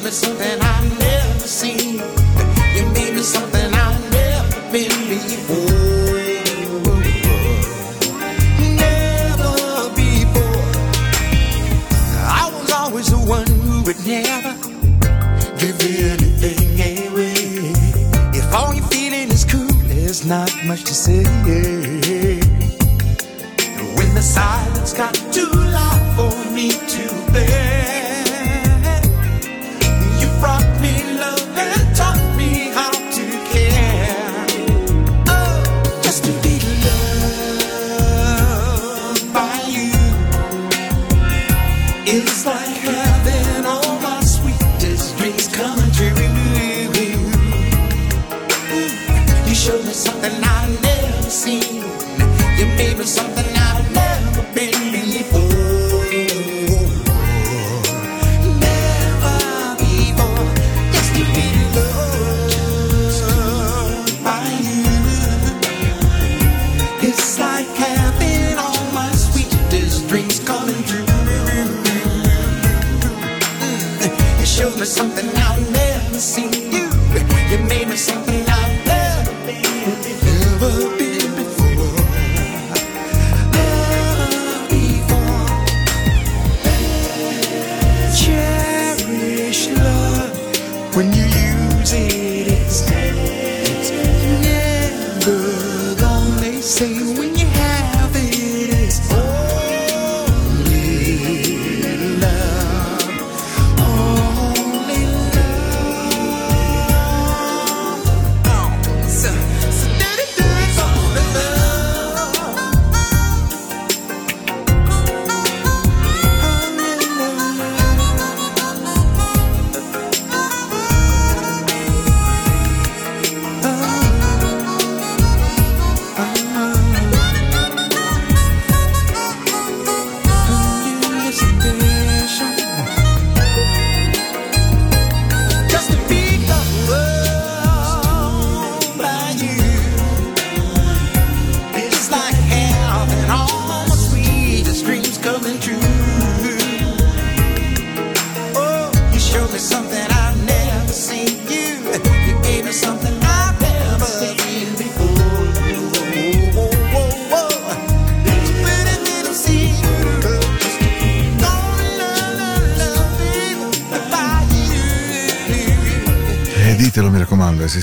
showed me something I've never seen. You made me something I've never been before. Never before. I was always the one who would never give anything away. If all you're feeling is cool, there's not much to say. When the silence got too loud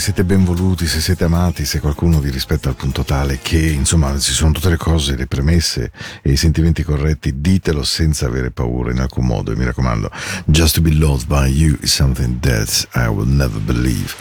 siete ben voluti, se siete amati, se qualcuno vi rispetta al punto tale che insomma ci sono tutte le cose, le premesse e i sentimenti corretti, ditelo senza avere paura in alcun modo e mi raccomando, just to be loved by you is something that I will never believe.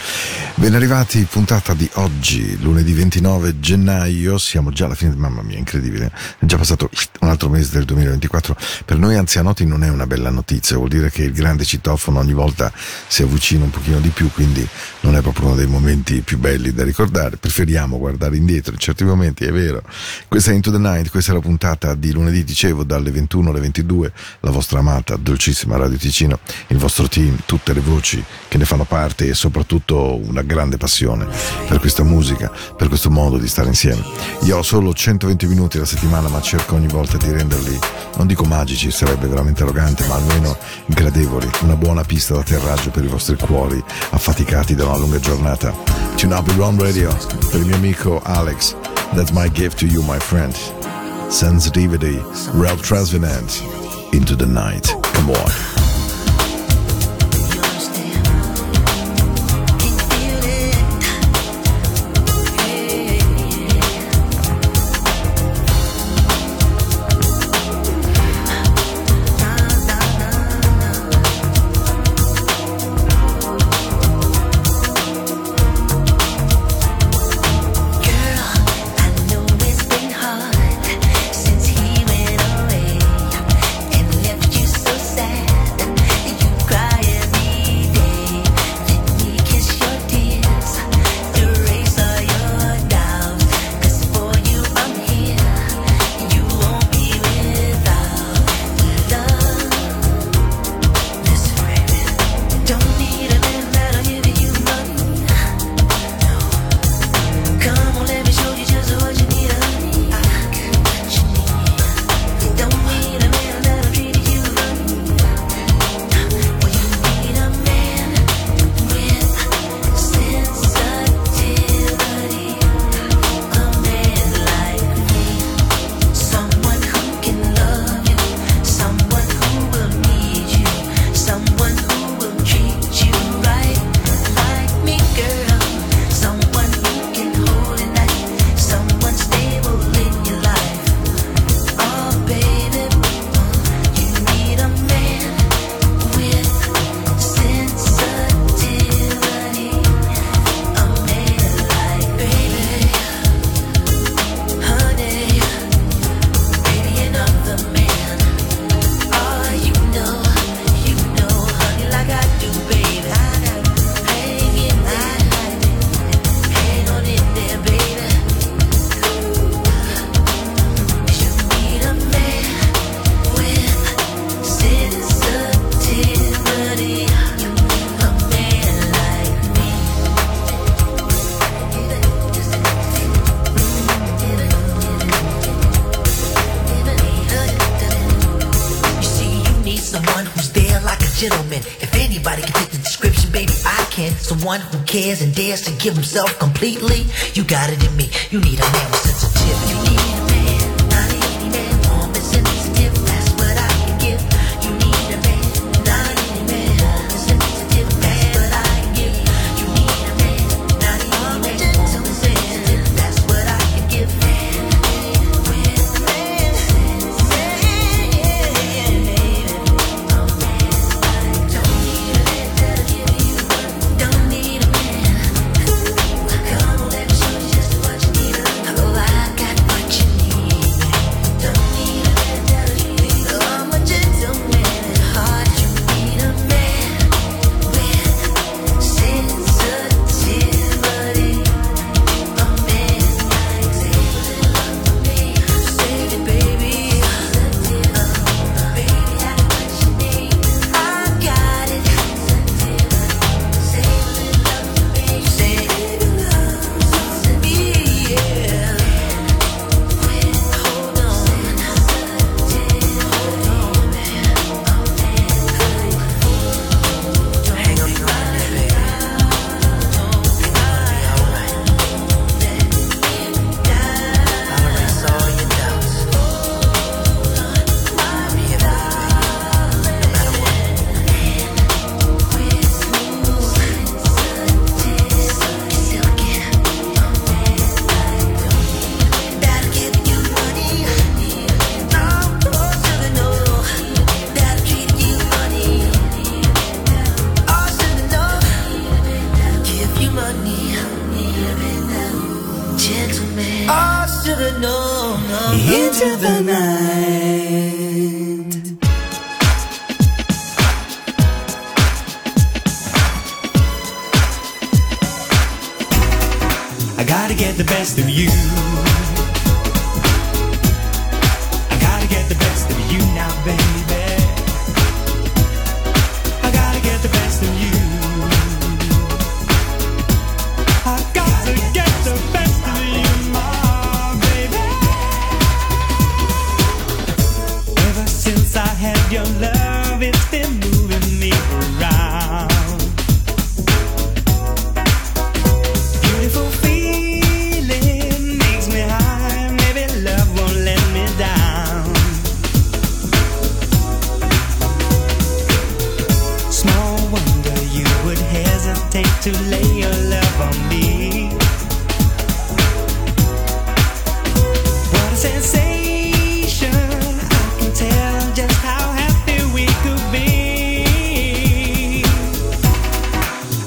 Ben arrivati, puntata di oggi, lunedì 29 gennaio, siamo già alla fine, mamma mia, incredibile, è già passato un altro mese del 2024, per noi anzianotti non è una bella notizia, vuol dire che il grande citofono ogni volta si avvicina un pochino di più, quindi non è proprio uno dei momenti più belli da ricordare, preferiamo guardare indietro in certi momenti, è vero. Questa è Into the Night, questa è la puntata di lunedì, dicevo, dalle 21 alle 22, la vostra amata, dolcissima Radio Ticino, il vostro team, tutte le voci che ne fanno parte e soprattutto una grande passione per questa musica, per questo modo di stare insieme. Io ho solo 120 minuti alla settimana, ma cerco ogni volta di renderli, non dico magici, sarebbe veramente arrogante, ma almeno gradevoli, una buona pista d'atterraggio per i vostri cuori affaticati da una lunga giornata. Tune up il Run Radio per il mio amico Alex. That's my gift to you, my friend. Sensitivity, Ralph Transvenant, Into the Night. Come on. cares and dares to give himself completely. You got it in me. You need a man with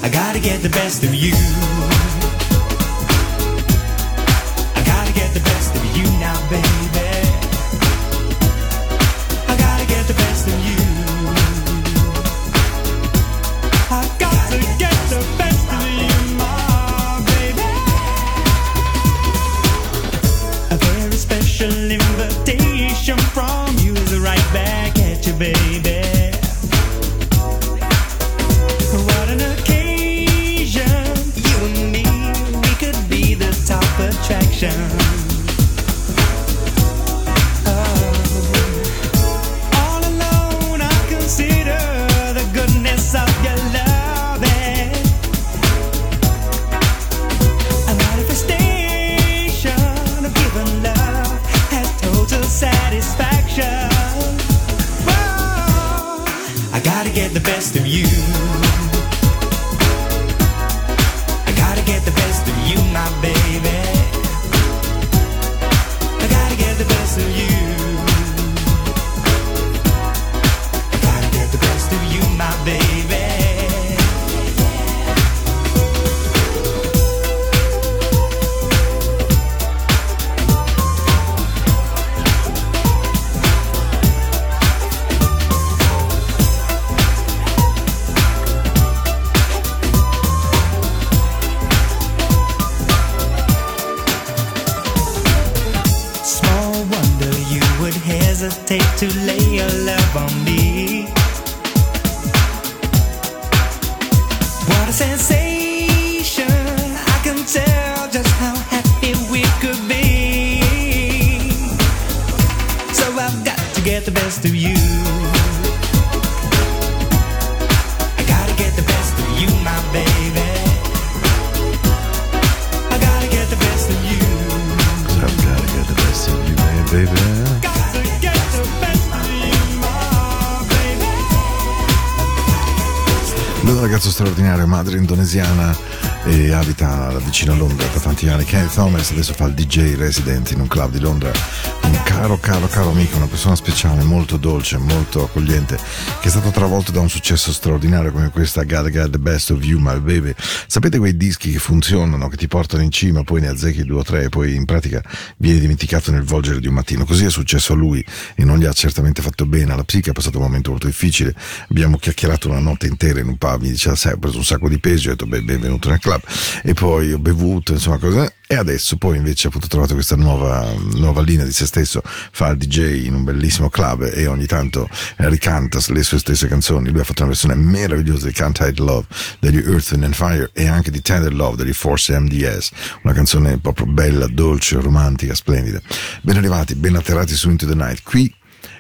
I gotta get the best of you. get the best of you. I gotta get the best of you, my baby. I gotta get the best of you. i I've. Gotta get the best of you, my baby. Lui è un ragazzo straordinario, madre indonesiana e abita vicino a Londra da tanti anni. Kenny Thomas adesso fa il DJ resident in un club di Londra Caro, caro, caro amico, una persona speciale, molto dolce, molto accogliente, che è stato travolto da un successo straordinario come questa God God The Best of You, My Baby. Sapete quei dischi che funzionano, che ti portano in cima, poi ne azzecchi due o tre e poi in pratica vieni dimenticato nel volgere di un mattino. Così è successo a lui e non gli ha certamente fatto bene. Alla psiche ha passato un momento molto difficile. Abbiamo chiacchierato una notte intera in un pub, mi diceva, sai, ho preso un sacco di peso, ho detto, beh, benvenuto nel club. E poi ho bevuto, insomma, cosa. E adesso poi invece ha appunto trovato questa nuova, nuova linea di se stesso, fa il DJ in un bellissimo club e ogni tanto ricanta le sue stesse canzoni. Lui ha fatto una versione meravigliosa di Can't Hide Love degli Earth and Fire e anche di Tender Love degli Force MDS, una canzone proprio bella, dolce, romantica, splendida. Ben arrivati, ben atterrati su Into the Night. Qui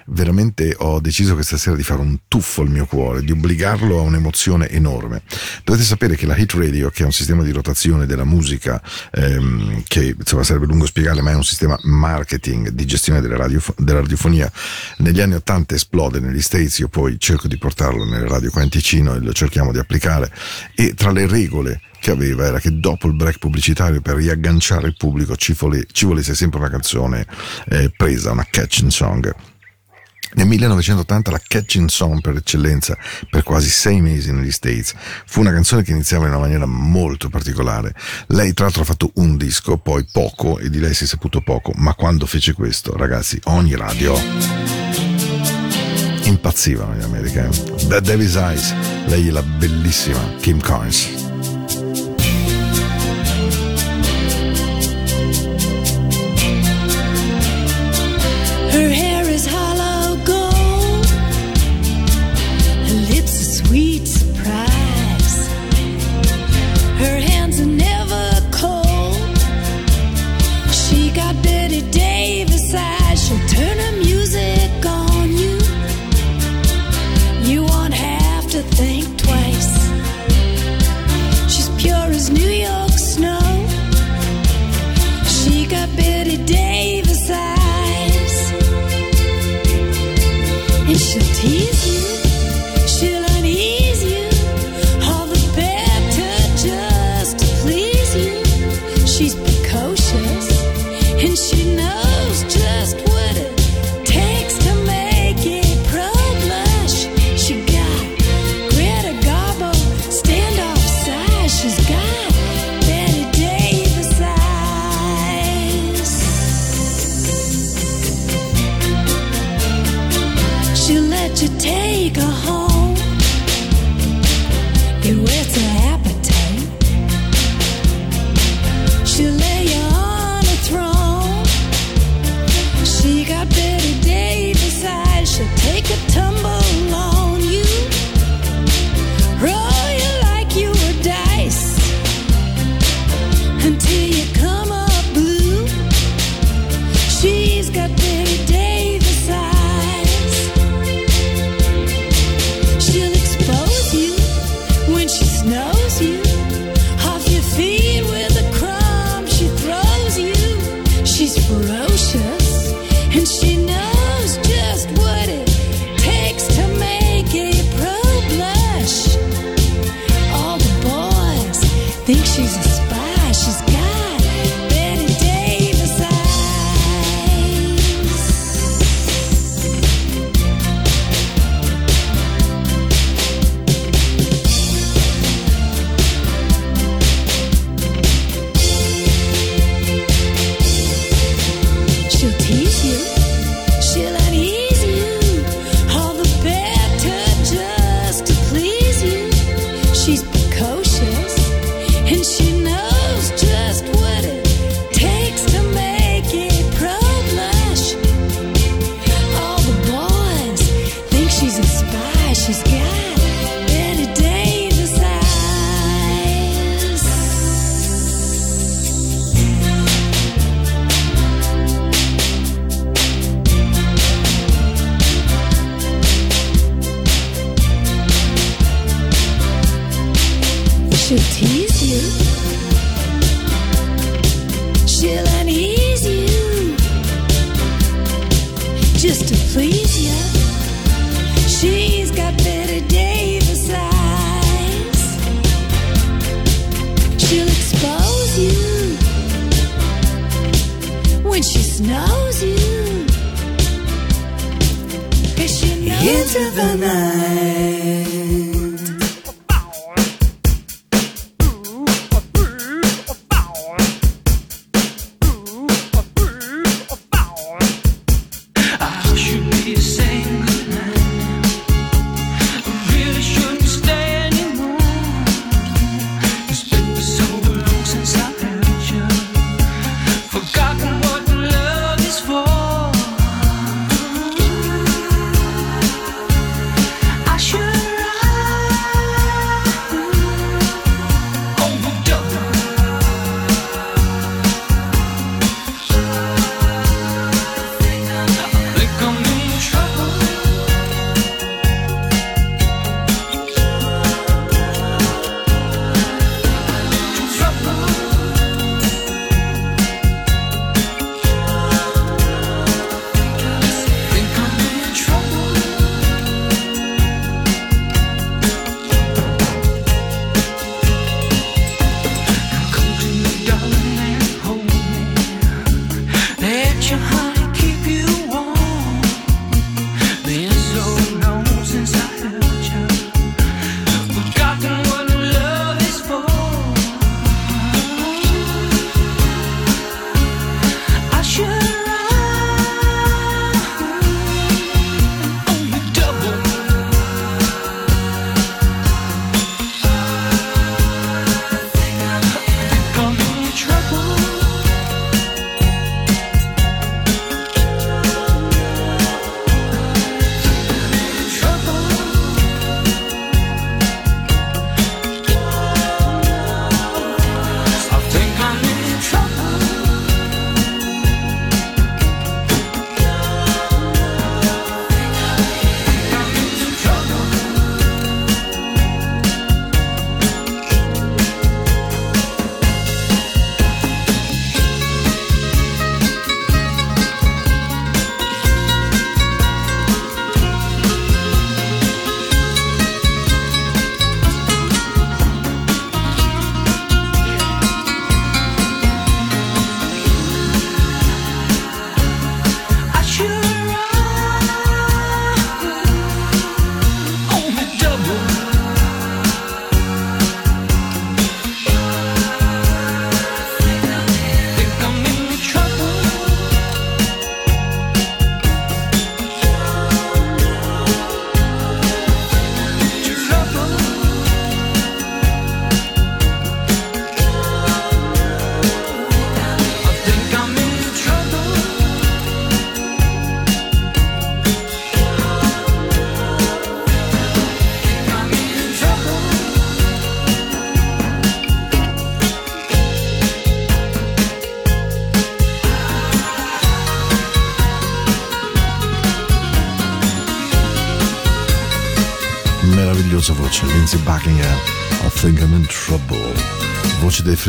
veramente ho deciso questa sera di fare un tuffo al mio cuore, di obbligarlo a un'emozione enorme. Dovete sapere che la Hit Radio, che è un sistema di rotazione della musica, ehm, che insomma sarebbe lungo spiegare, ma è un sistema marketing di gestione della, radio, della radiofonia, negli anni 80 esplode negli States, io poi cerco di portarlo nelle radio qua in Ticino e lo cerchiamo di applicare e tra le regole che aveva era che dopo il break pubblicitario per riagganciare il pubblico ci, vole, ci volesse sempre una canzone eh, presa, una catching song. Nel 1980 la catching song per eccellenza per quasi sei mesi negli States fu una canzone che iniziava in una maniera molto particolare. Lei tra l'altro ha fatto un disco, poi poco e di lei si è saputo poco, ma quando fece questo, ragazzi, ogni radio impazzivano in America. Eh. The Devil's Eyes, lei è la bellissima Kim Carnes. The night.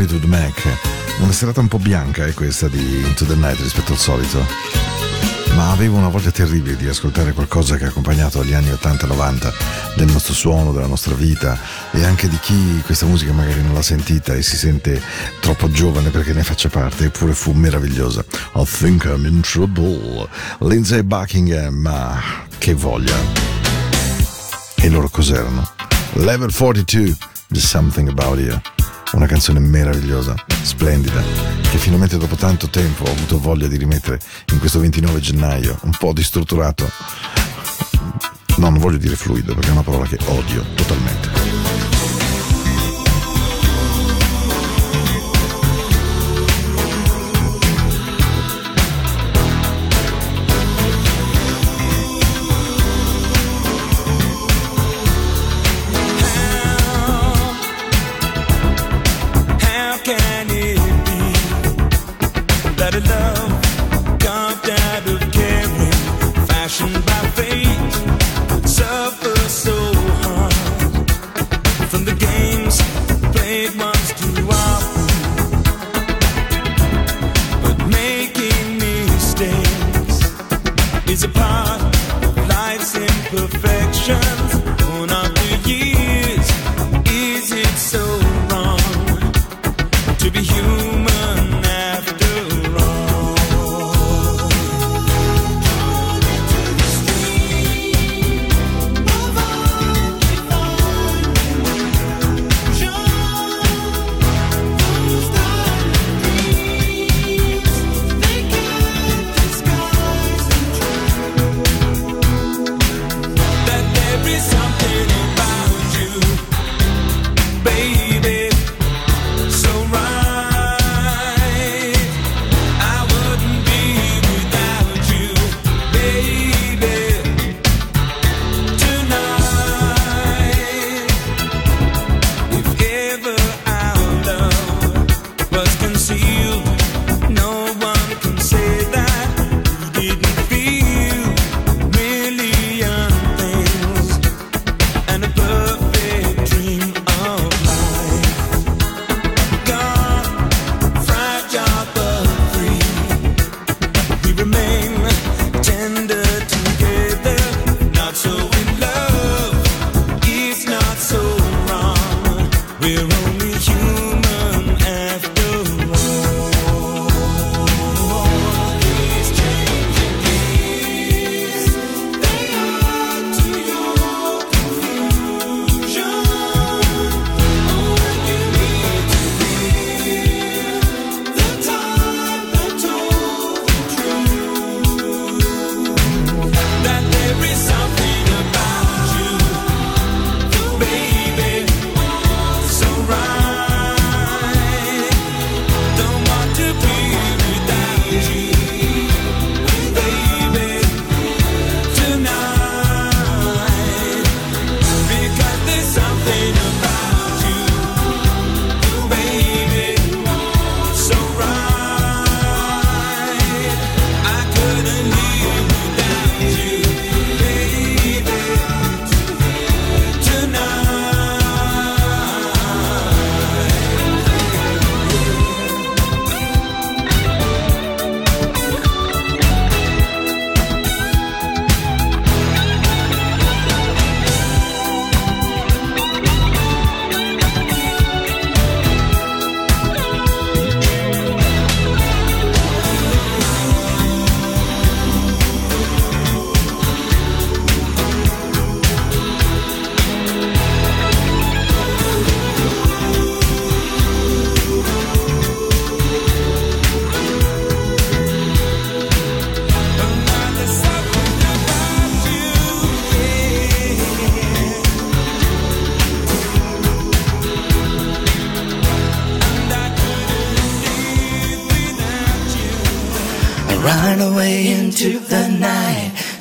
Fleetwood Mac. Una serata un po' bianca è questa di Into the Night rispetto al solito. Ma avevo una voglia terribile di ascoltare qualcosa che ha accompagnato gli anni 80 e 90 del nostro suono, della nostra vita e anche di chi questa musica magari non l'ha sentita e si sente troppo giovane perché ne faccia parte, eppure fu meravigliosa. I think I'm in trouble. Lindsay Buckingham, ma che voglia. E loro cos'erano? Level 42, There's Something About You. Una canzone meravigliosa, splendida, che finalmente dopo tanto tempo ho avuto voglia di rimettere in questo 29 gennaio, un po' distrutturato. No, non voglio dire fluido, perché è una parola che odio totalmente.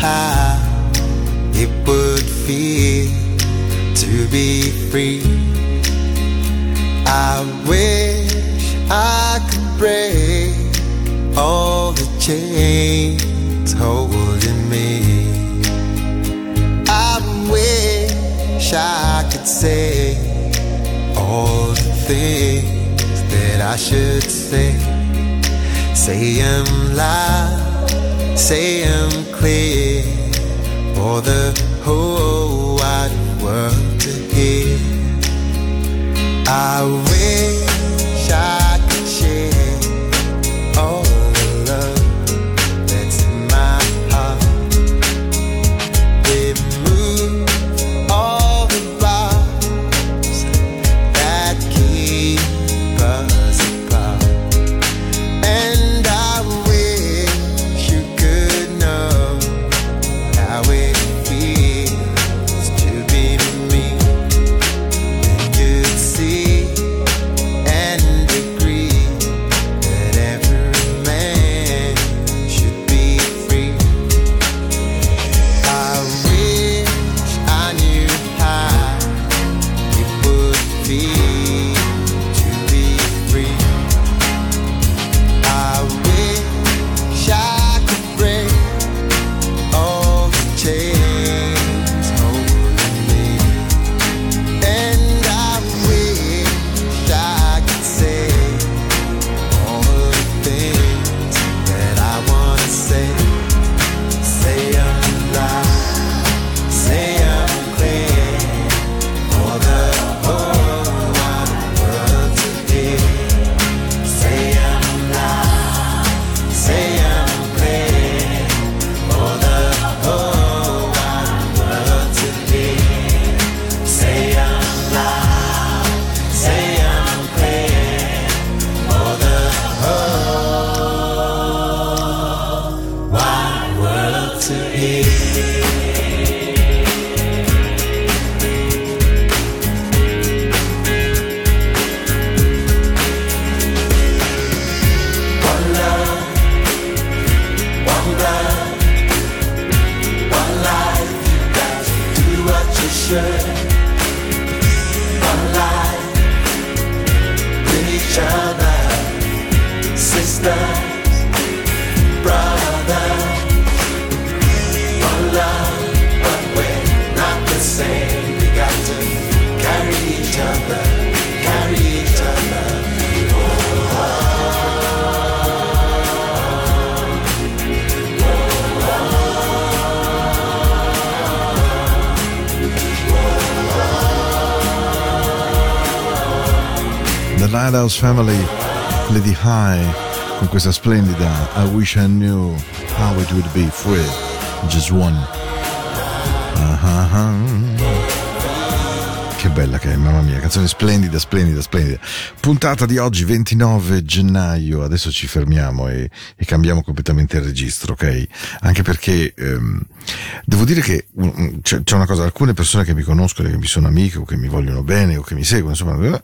How it would feel to be free. I wish I could break all the chains holding me. I wish I could say all the things that I should say. Say 'em loud, say 'em clear for the whole wide world to hear. I wish The Lighthouse Family, Lady High, con questa splendida I Wish I Knew How It Would Be Free, Just One. Ah. Che bella che è, mamma mia, canzone splendida, splendida, splendida. Puntata di oggi, 29 gennaio, adesso ci fermiamo e, e cambiamo completamente il registro, ok? Anche perché ehm, devo dire che mm, c'è, c'è una cosa, alcune persone che mi conoscono, che mi sono amiche o che mi vogliono bene o che mi seguono, insomma,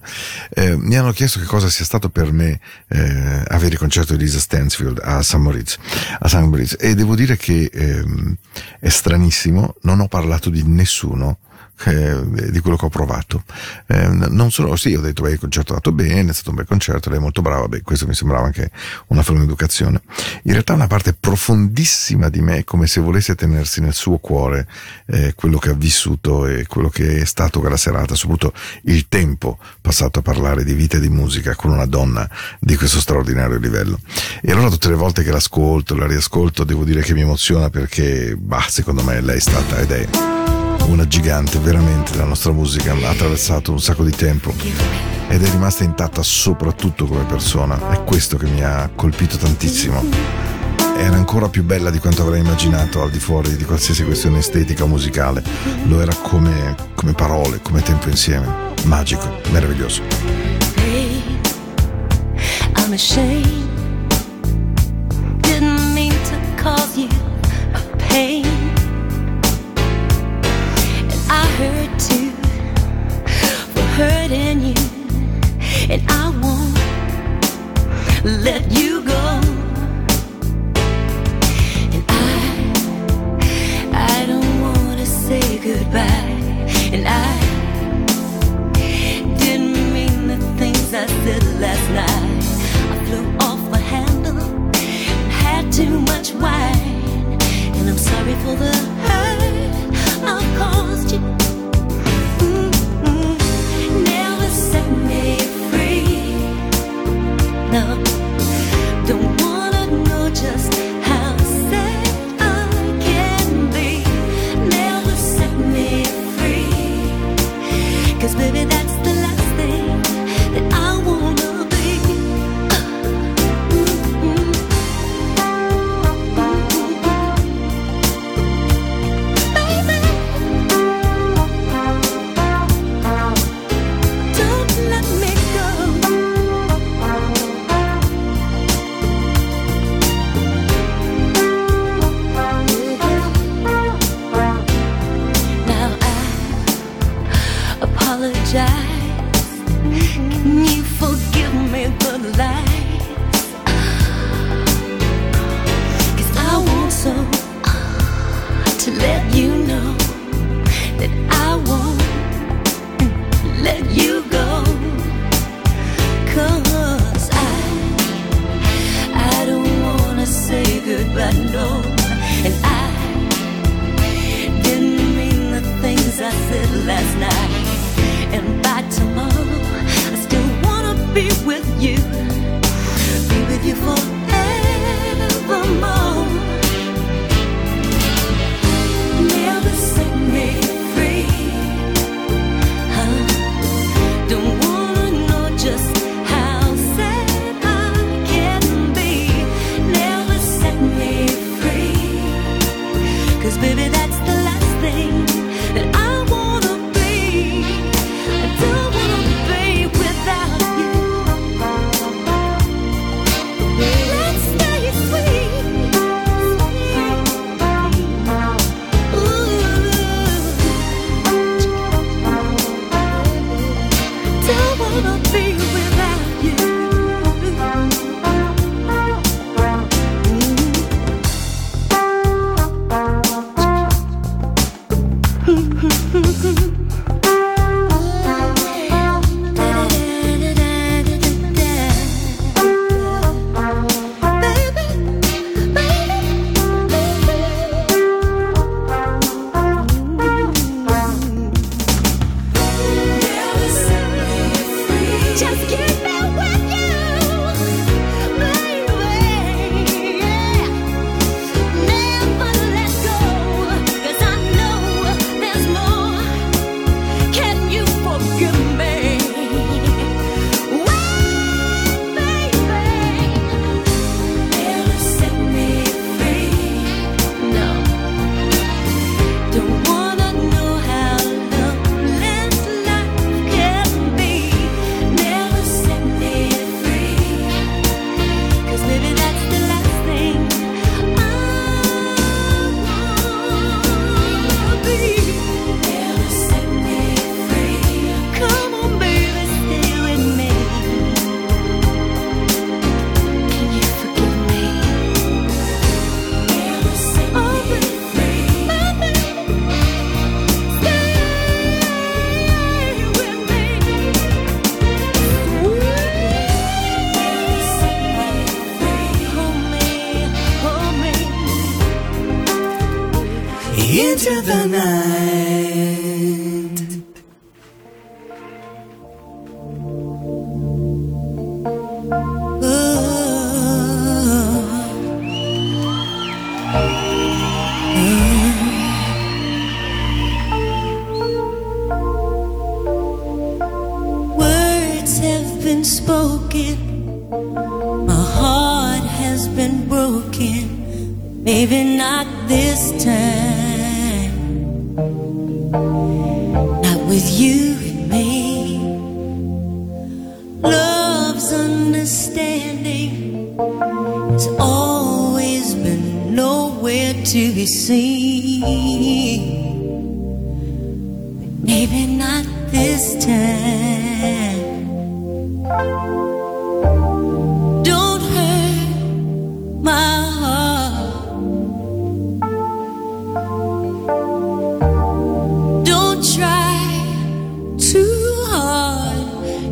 eh, mi hanno chiesto che cosa sia stato per me eh, avere il concerto di Lisa Stansfield a St. Moritz, a St. Moritz. E devo dire che ehm, è stranissimo, non ho parlato di nessuno eh, di quello che ho provato. Eh, non solo, sì, ho detto, beh, il concerto è andato bene, è stato un bel concerto, lei è molto brava, beh, questo mi sembrava anche una forma di educazione. In realtà una parte profondissima di me, come se volesse tenersi nel suo cuore eh, quello che ha vissuto e quello che è stato quella serata, soprattutto il tempo passato a parlare di vita e di musica con una donna di questo straordinario livello. E allora tutte le volte che l'ascolto, la riascolto, devo dire che mi emoziona perché, bah, secondo me lei è stata ed è una gigante veramente della nostra musica, ha attraversato un sacco di tempo ed è rimasta intatta soprattutto come persona. È questo che mi ha colpito tantissimo. Era ancora più bella di quanto avrei immaginato al di fuori di qualsiasi questione estetica o musicale. Lo era come, come parole, come tempo insieme. Magico, meraviglioso. I'm ashamed. Didn't mean to cause you a pain. Hurting you. And I won't let you go. And I, I don't wanna say goodbye. And I didn't mean the things I said last night. I flew off the handle, had too much wine, and I'm sorry for the hurt I've caused you. No,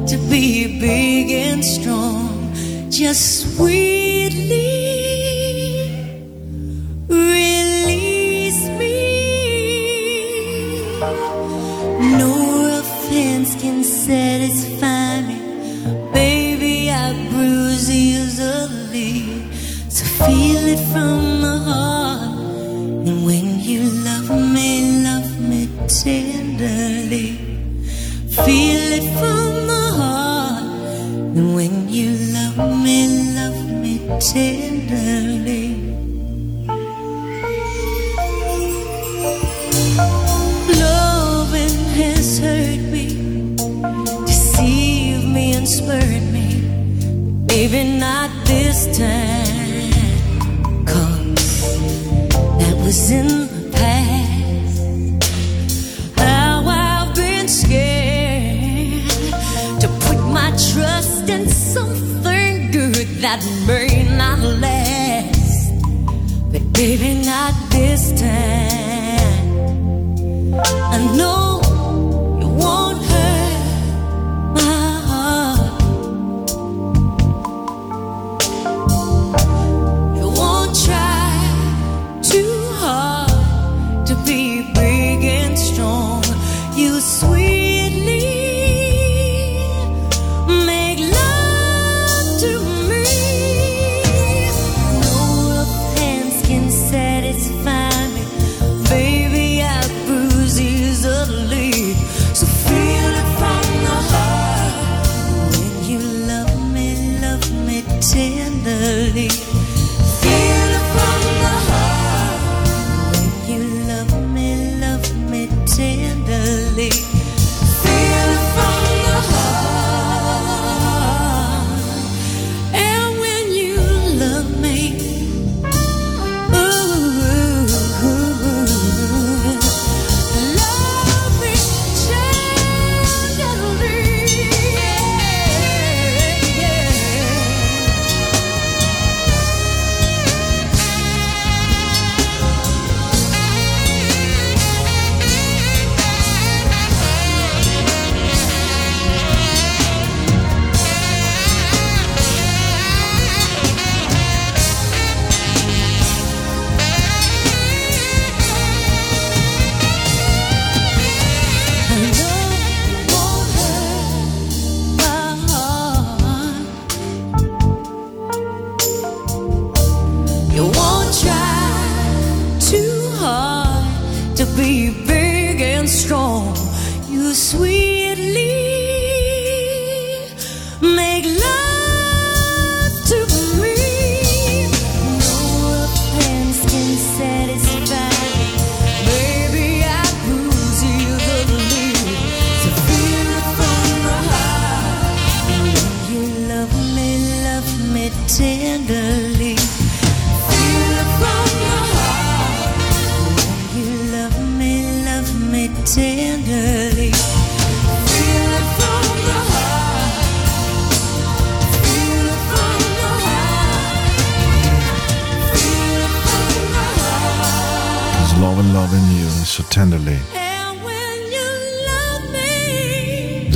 to be big and strong, just sweetly.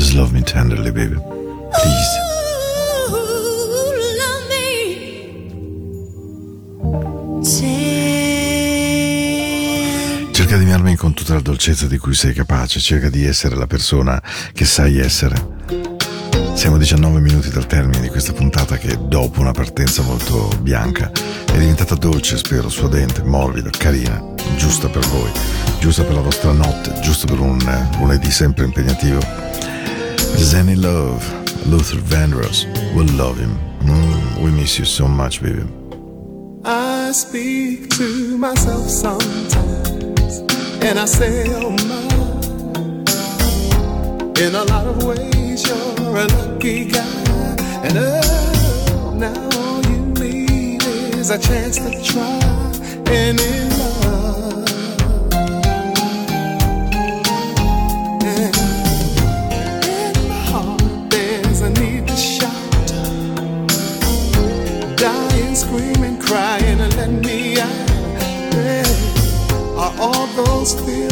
Just love me tenderly, baby. Please. Ooh, love me. Cerca di amarmi con tutta la dolcezza di cui sei capace, cerca di essere la persona che sai essere. Siamo a 19 minuti dal termine di questa puntata che dopo una partenza molto bianca è diventata dolce, spero, suadente, morbida, carina, giusta per voi, giusta per la vostra notte, giusta per un eh, lunedì sempre impegnativo. Zenny Love, Luther Vandross. We will love him. Mm, we miss you so much, baby. I speak to myself sometimes, and I say, oh my. In a lot of ways, you're a lucky guy, and oh, now all you need is a chance to try any love. still.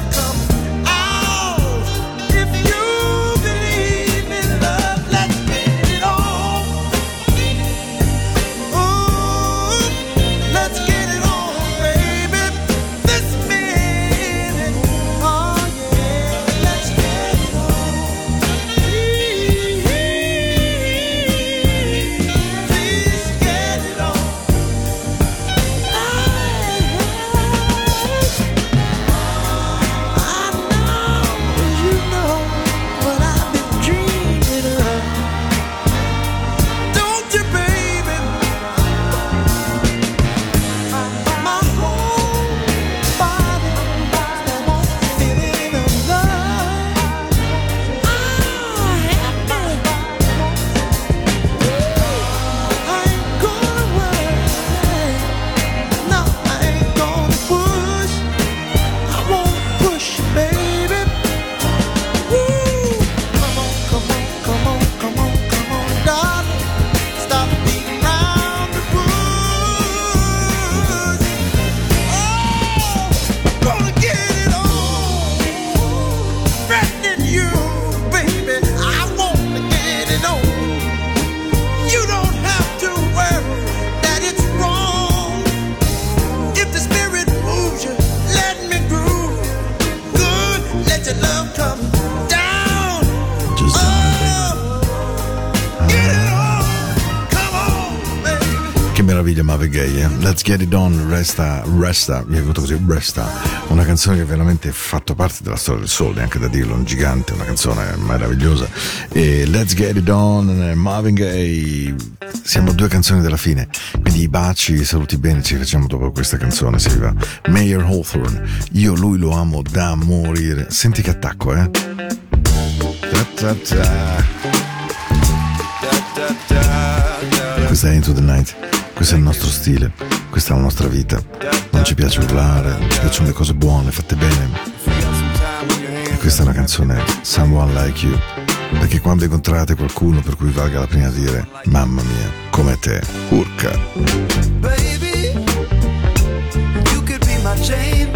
have come. Let's Get It On Resta, Resta, mi è venuto così, Resta, una canzone che veramente ha fatto parte della storia del sole, neanche da dirlo, un gigante, una canzone meravigliosa. E Let's Get It On, Marvin Gaye, siamo due canzoni della fine, quindi baci, saluti bene, ci facciamo dopo questa canzone, si vi va. Mayor Hawthorne, io lui lo amo da morire, senti che attacco, eh. Ta ta ta. Questa è Into the Night, questo è il nostro stile. Questa è la nostra vita. Non ci piace urlare, ci piacciono le cose buone, fatte bene. E questa è una canzone Someone Like You. Perché quando incontrate qualcuno per cui valga la pena dire Mamma mia, come te, urca. Baby, you could be my chain,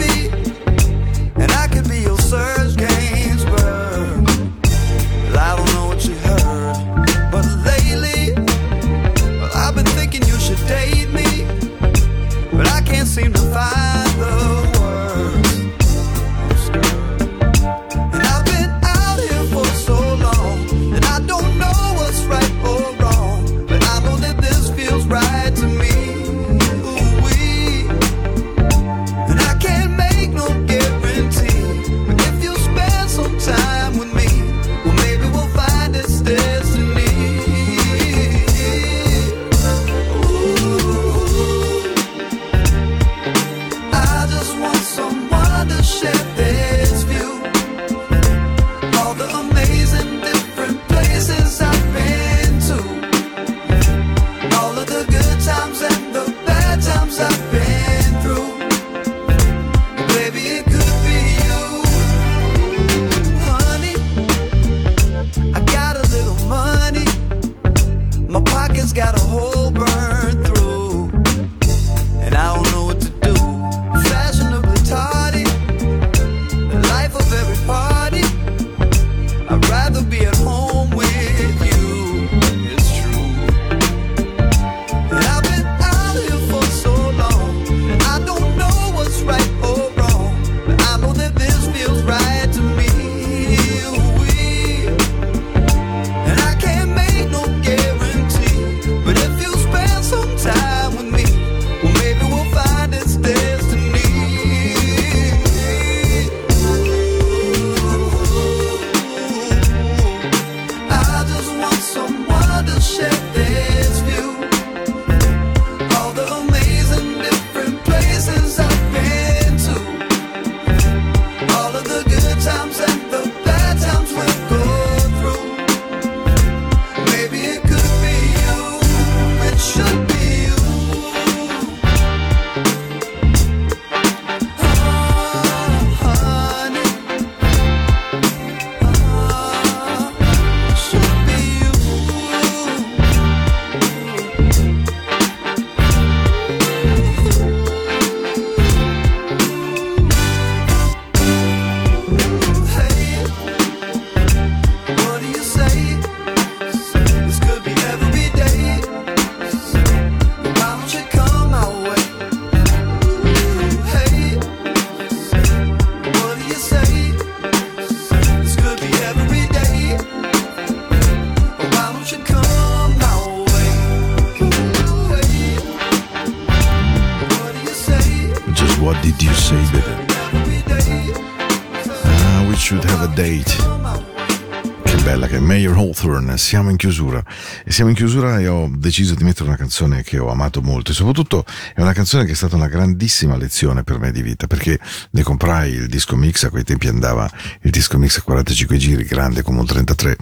Hawthorne, siamo in chiusura. E siamo in chiusura e ho deciso di mettere una canzone che ho amato molto e soprattutto è una canzone che è stata una grandissima lezione per me di vita perché ne comprai il disco mix, a quei tempi andava il disco mix a 45 giri, grande come un 33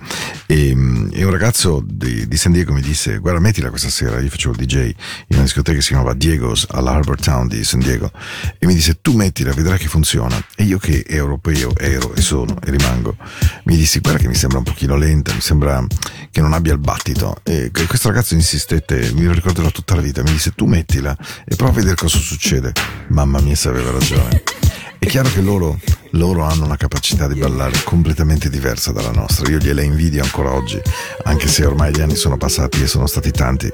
e, e un ragazzo di, di San Diego mi disse guarda mettila questa sera, io facevo il DJ in una discoteca che si chiamava Diego's all'Harbor Town di San Diego e mi disse tu mettila, vedrai che funziona. E io che europeo ero e sono e rimango mi dissi guarda che mi sembra un pochino lenta, mi sembra che non abbia il battito. E questo ragazzo insistette, mi lo ricorderò tutta la vita, mi disse tu mettila e prova a vedere cosa succede. Mamma mia se aveva ragione. È chiaro che loro, loro hanno una capacità di ballare completamente diversa dalla nostra. Io gliela invidio ancora oggi, anche se ormai gli anni sono passati e sono stati tanti.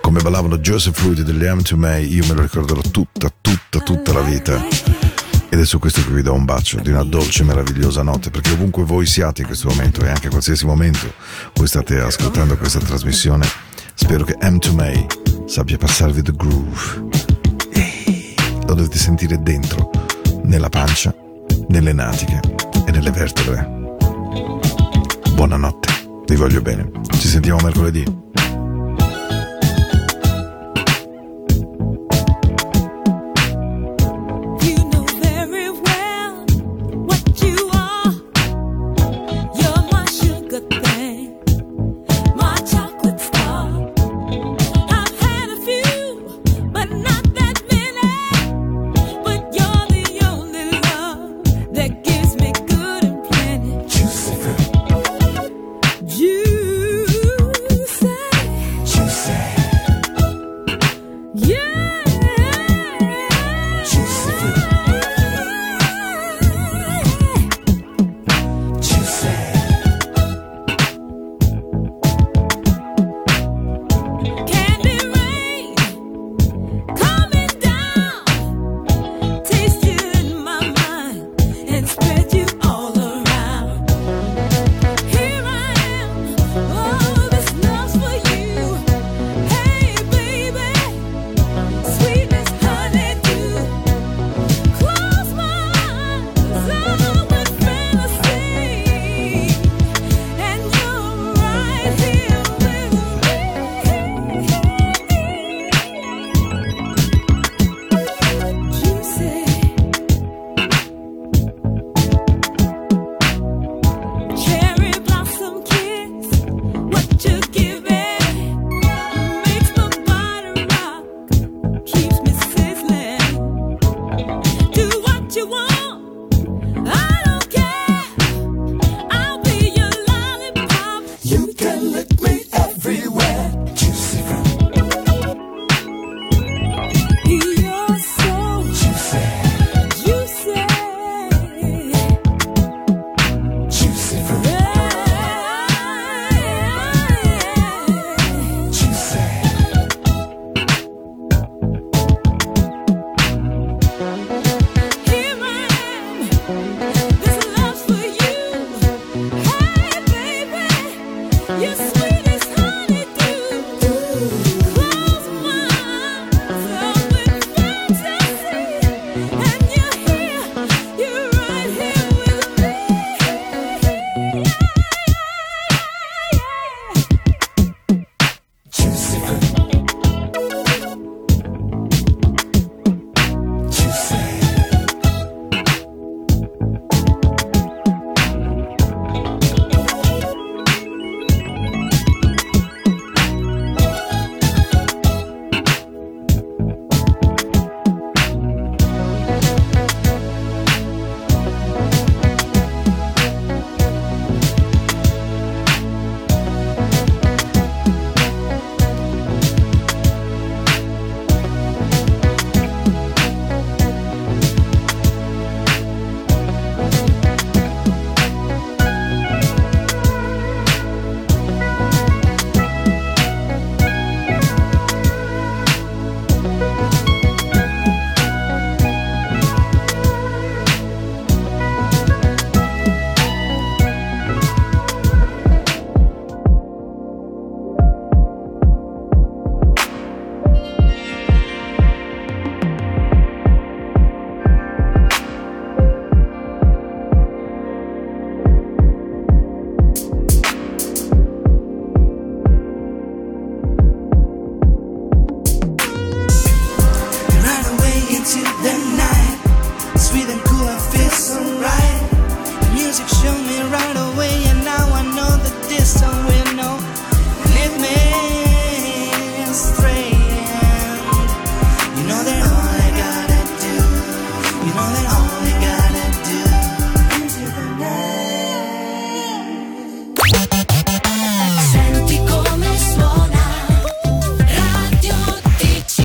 Come ballavano Joseph Fruity degli M to Me, io me lo ricorderò tutta, tutta, tutta la vita. Ed è su questo che vi do un bacio di una dolce, meravigliosa notte, perché ovunque voi siate in questo momento e anche qualsiasi momento voi state ascoltando questa trasmissione, spero che M to May sappia passarvi the groove. Lo dovete sentire dentro, nella pancia, nelle natiche e nelle vertebre. Buonanotte, vi voglio bene. Ci sentiamo mercoledì.